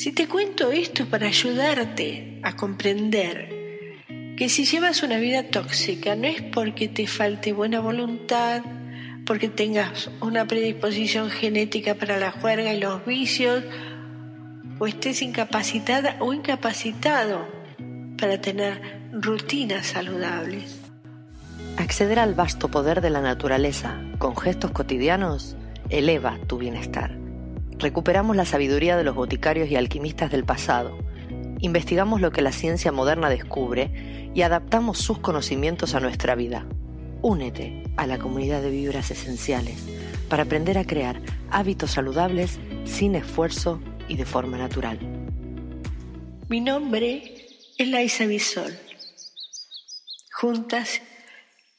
Si te cuento esto para ayudarte a comprender que si llevas una vida tóxica no es porque te falte buena voluntad, porque tengas una predisposición genética para la juerga y los vicios, o estés incapacitada o incapacitado para tener rutinas saludables. Acceder al vasto poder de la naturaleza con gestos cotidianos eleva tu bienestar. Recuperamos la sabiduría de los boticarios y alquimistas del pasado, investigamos lo que la ciencia moderna descubre y adaptamos sus conocimientos a nuestra vida. Únete a la comunidad de vibras esenciales para aprender a crear hábitos saludables sin esfuerzo y de forma natural. Mi nombre es Laisa Bisol. Juntas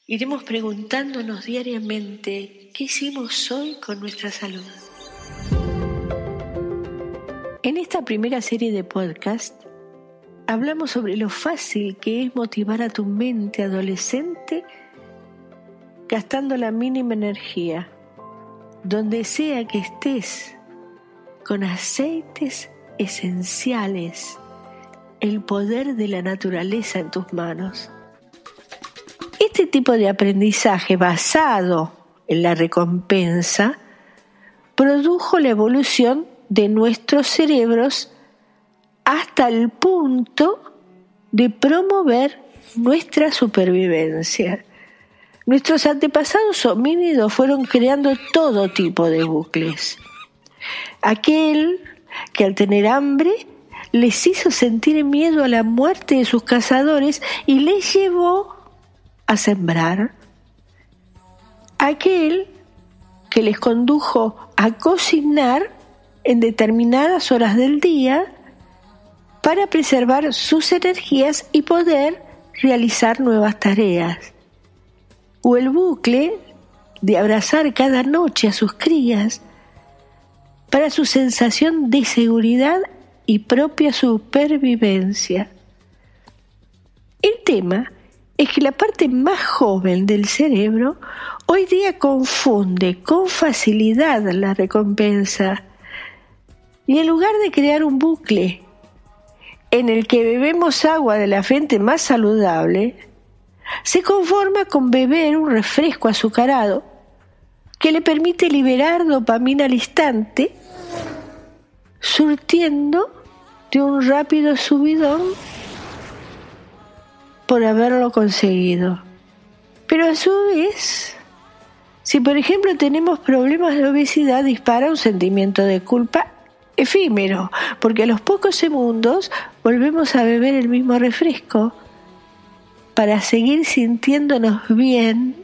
iremos preguntándonos diariamente qué hicimos hoy con nuestra salud. En esta primera serie de podcast hablamos sobre lo fácil que es motivar a tu mente adolescente gastando la mínima energía, donde sea que estés, con aceites esenciales, el poder de la naturaleza en tus manos. Este tipo de aprendizaje basado en la recompensa produjo la evolución de nuestros cerebros hasta el punto de promover nuestra supervivencia. Nuestros antepasados homínidos fueron creando todo tipo de bucles. Aquel que al tener hambre les hizo sentir miedo a la muerte de sus cazadores y les llevó a sembrar. Aquel que les condujo a cocinar en determinadas horas del día para preservar sus energías y poder realizar nuevas tareas o el bucle de abrazar cada noche a sus crías para su sensación de seguridad y propia supervivencia. El tema es que la parte más joven del cerebro hoy día confunde con facilidad la recompensa y en lugar de crear un bucle en el que bebemos agua de la fuente más saludable, se conforma con beber un refresco azucarado que le permite liberar dopamina al instante, surtiendo de un rápido subidón por haberlo conseguido. Pero a su vez, si por ejemplo tenemos problemas de obesidad, dispara un sentimiento de culpa efímero, porque a los pocos segundos volvemos a beber el mismo refresco para seguir sintiéndonos bien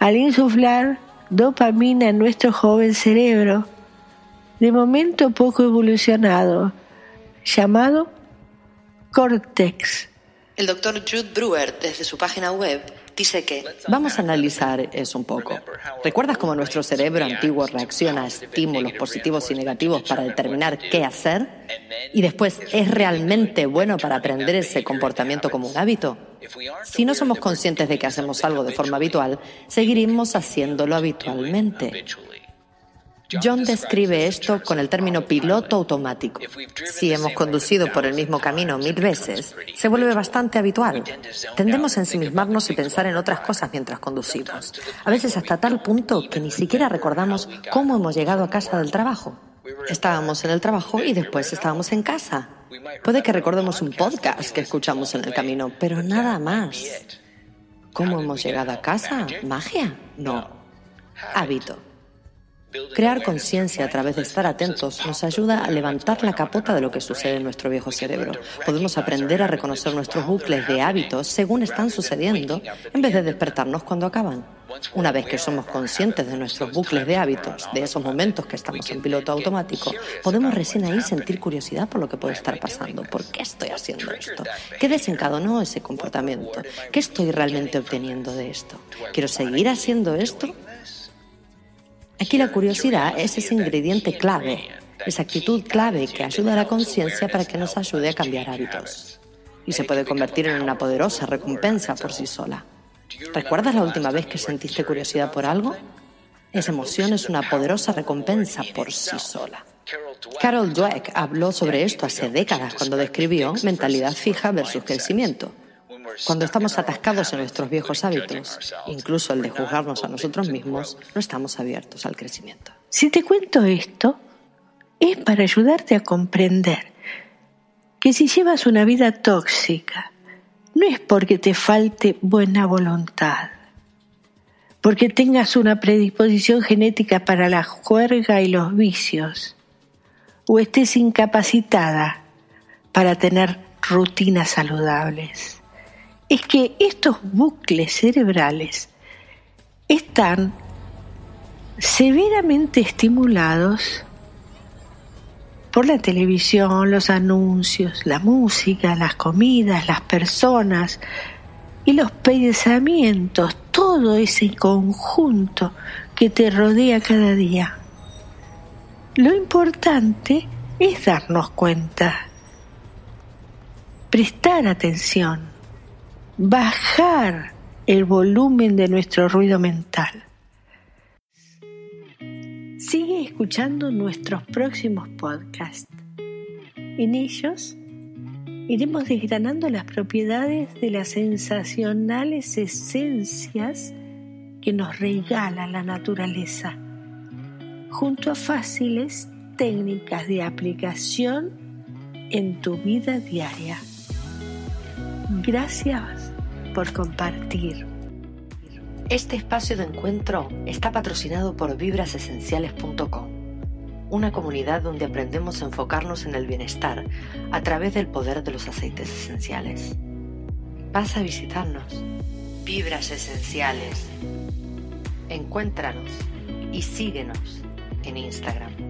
al insuflar dopamina en nuestro joven cerebro, de momento poco evolucionado, llamado córtex. El doctor Jude Brewer, desde su página web, dice que vamos a analizar eso un poco. ¿Recuerdas cómo nuestro cerebro antiguo reacciona a estímulos positivos y negativos para determinar qué hacer? Y después, ¿es realmente bueno para aprender ese comportamiento como un hábito? Si no somos conscientes de que hacemos algo de forma habitual, seguiremos haciéndolo habitualmente. John describe esto con el término piloto automático. Si hemos conducido por el mismo camino mil veces, se vuelve bastante habitual. Tendemos a ensimismarnos y pensar en otras cosas mientras conducimos, a veces hasta tal punto que ni siquiera recordamos cómo hemos llegado a casa del trabajo. Estábamos en el trabajo y después estábamos en casa. Puede que recordemos un podcast que escuchamos en el camino, pero nada más. ¿Cómo hemos llegado a casa? ¿Magia? No. Hábito. Crear conciencia a través de estar atentos nos ayuda a levantar la capota de lo que sucede en nuestro viejo cerebro. Podemos aprender a reconocer nuestros bucles de hábitos según están sucediendo en vez de despertarnos cuando acaban. Una vez que somos conscientes de nuestros bucles de hábitos, de esos momentos que estamos en piloto automático, podemos recién ahí sentir curiosidad por lo que puede estar pasando. ¿Por qué estoy haciendo esto? ¿Qué desencadenó ese comportamiento? ¿Qué estoy realmente obteniendo de esto? ¿Quiero seguir haciendo esto? Aquí la curiosidad es ese ingrediente clave, esa actitud clave que ayuda a la conciencia para que nos ayude a cambiar hábitos. Y se puede convertir en una poderosa recompensa por sí sola. ¿Recuerdas la última vez que sentiste curiosidad por algo? Esa emoción es una poderosa recompensa por sí sola. Carol Dweck habló sobre esto hace décadas cuando describió mentalidad fija versus crecimiento. Cuando estamos atascados en nuestros viejos hábitos, incluso el de juzgarnos a nosotros mismos, no estamos abiertos al crecimiento. Si te cuento esto, es para ayudarte a comprender que si llevas una vida tóxica, no es porque te falte buena voluntad, porque tengas una predisposición genética para la juerga y los vicios, o estés incapacitada para tener rutinas saludables. Es que estos bucles cerebrales están severamente estimulados por la televisión, los anuncios, la música, las comidas, las personas y los pensamientos, todo ese conjunto que te rodea cada día. Lo importante es darnos cuenta, prestar atención, bajar el volumen de nuestro ruido mental. Sigue escuchando nuestros próximos podcasts. En ellos iremos desgranando las propiedades de las sensacionales esencias que nos regala la naturaleza, junto a fáciles técnicas de aplicación en tu vida diaria. Gracias por compartir. Este espacio de encuentro está patrocinado por vibrasesenciales.com, una comunidad donde aprendemos a enfocarnos en el bienestar a través del poder de los aceites esenciales. Pasa a visitarnos. Vibras Esenciales. Encuéntranos y síguenos en Instagram.